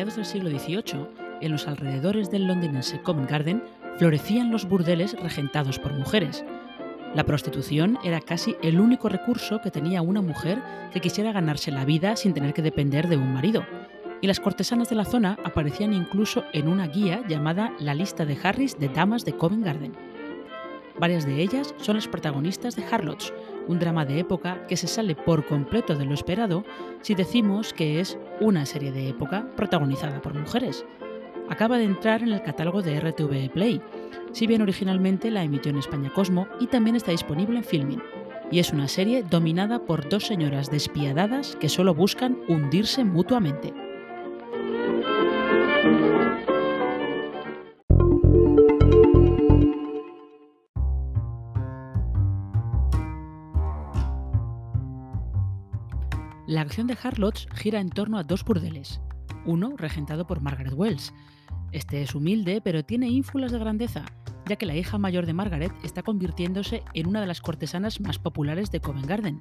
Mediados del siglo XVIII, en los alrededores del londinense Covent Garden, florecían los burdeles regentados por mujeres. La prostitución era casi el único recurso que tenía una mujer que quisiera ganarse la vida sin tener que depender de un marido. Y las cortesanas de la zona aparecían incluso en una guía llamada La lista de Harris de damas de Covent Garden. Varias de ellas son las protagonistas de Harlots, un drama de época que se sale por completo de lo esperado si decimos que es una serie de época protagonizada por mujeres. Acaba de entrar en el catálogo de RTV Play, si bien originalmente la emitió en España Cosmo y también está disponible en Filmin. Y es una serie dominada por dos señoras despiadadas que solo buscan hundirse mutuamente. La acción de Harlots gira en torno a dos burdeles. Uno, regentado por Margaret Wells. Este es humilde, pero tiene ínfulas de grandeza, ya que la hija mayor de Margaret está convirtiéndose en una de las cortesanas más populares de Covent Garden.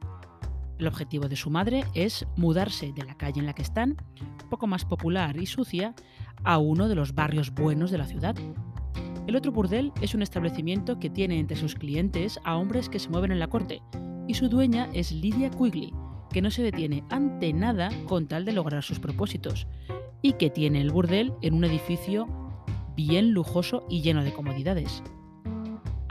El objetivo de su madre es mudarse de la calle en la que están, poco más popular y sucia, a uno de los barrios buenos de la ciudad. El otro burdel es un establecimiento que tiene entre sus clientes a hombres que se mueven en la corte, y su dueña es Lydia Quigley, que no se detiene ante nada con tal de lograr sus propósitos, y que tiene el burdel en un edificio bien lujoso y lleno de comodidades.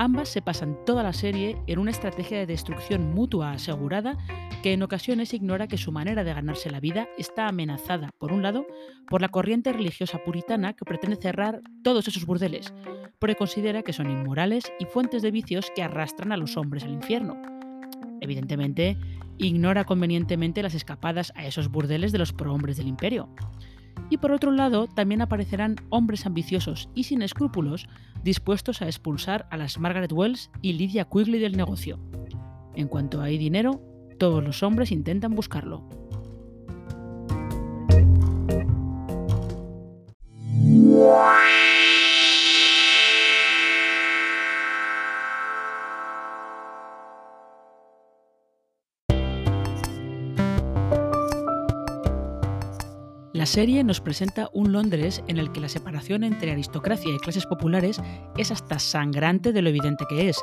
Ambas se pasan toda la serie en una estrategia de destrucción mutua asegurada que en ocasiones ignora que su manera de ganarse la vida está amenazada, por un lado, por la corriente religiosa puritana que pretende cerrar todos esos burdeles, porque considera que son inmorales y fuentes de vicios que arrastran a los hombres al infierno. Evidentemente, ignora convenientemente las escapadas a esos burdeles de los prohombres del imperio. Y por otro lado, también aparecerán hombres ambiciosos y sin escrúpulos dispuestos a expulsar a las Margaret Wells y Lydia Quigley del negocio. En cuanto hay dinero, todos los hombres intentan buscarlo. Serie nos presenta un Londres en el que la separación entre aristocracia y clases populares es hasta sangrante de lo evidente que es,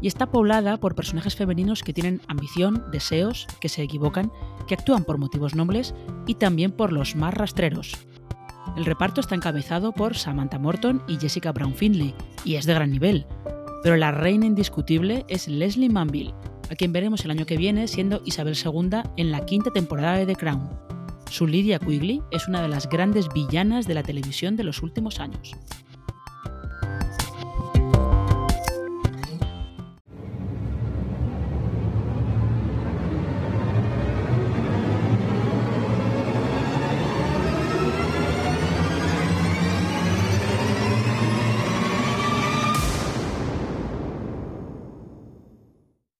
y está poblada por personajes femeninos que tienen ambición, deseos, que se equivocan, que actúan por motivos nobles y también por los más rastreros. El reparto está encabezado por Samantha Morton y Jessica Brown Findlay, y es de gran nivel, pero la reina indiscutible es Leslie Manville, a quien veremos el año que viene siendo Isabel II en la quinta temporada de The Crown. Su Lydia Quigley es una de las grandes villanas de la televisión de los últimos años.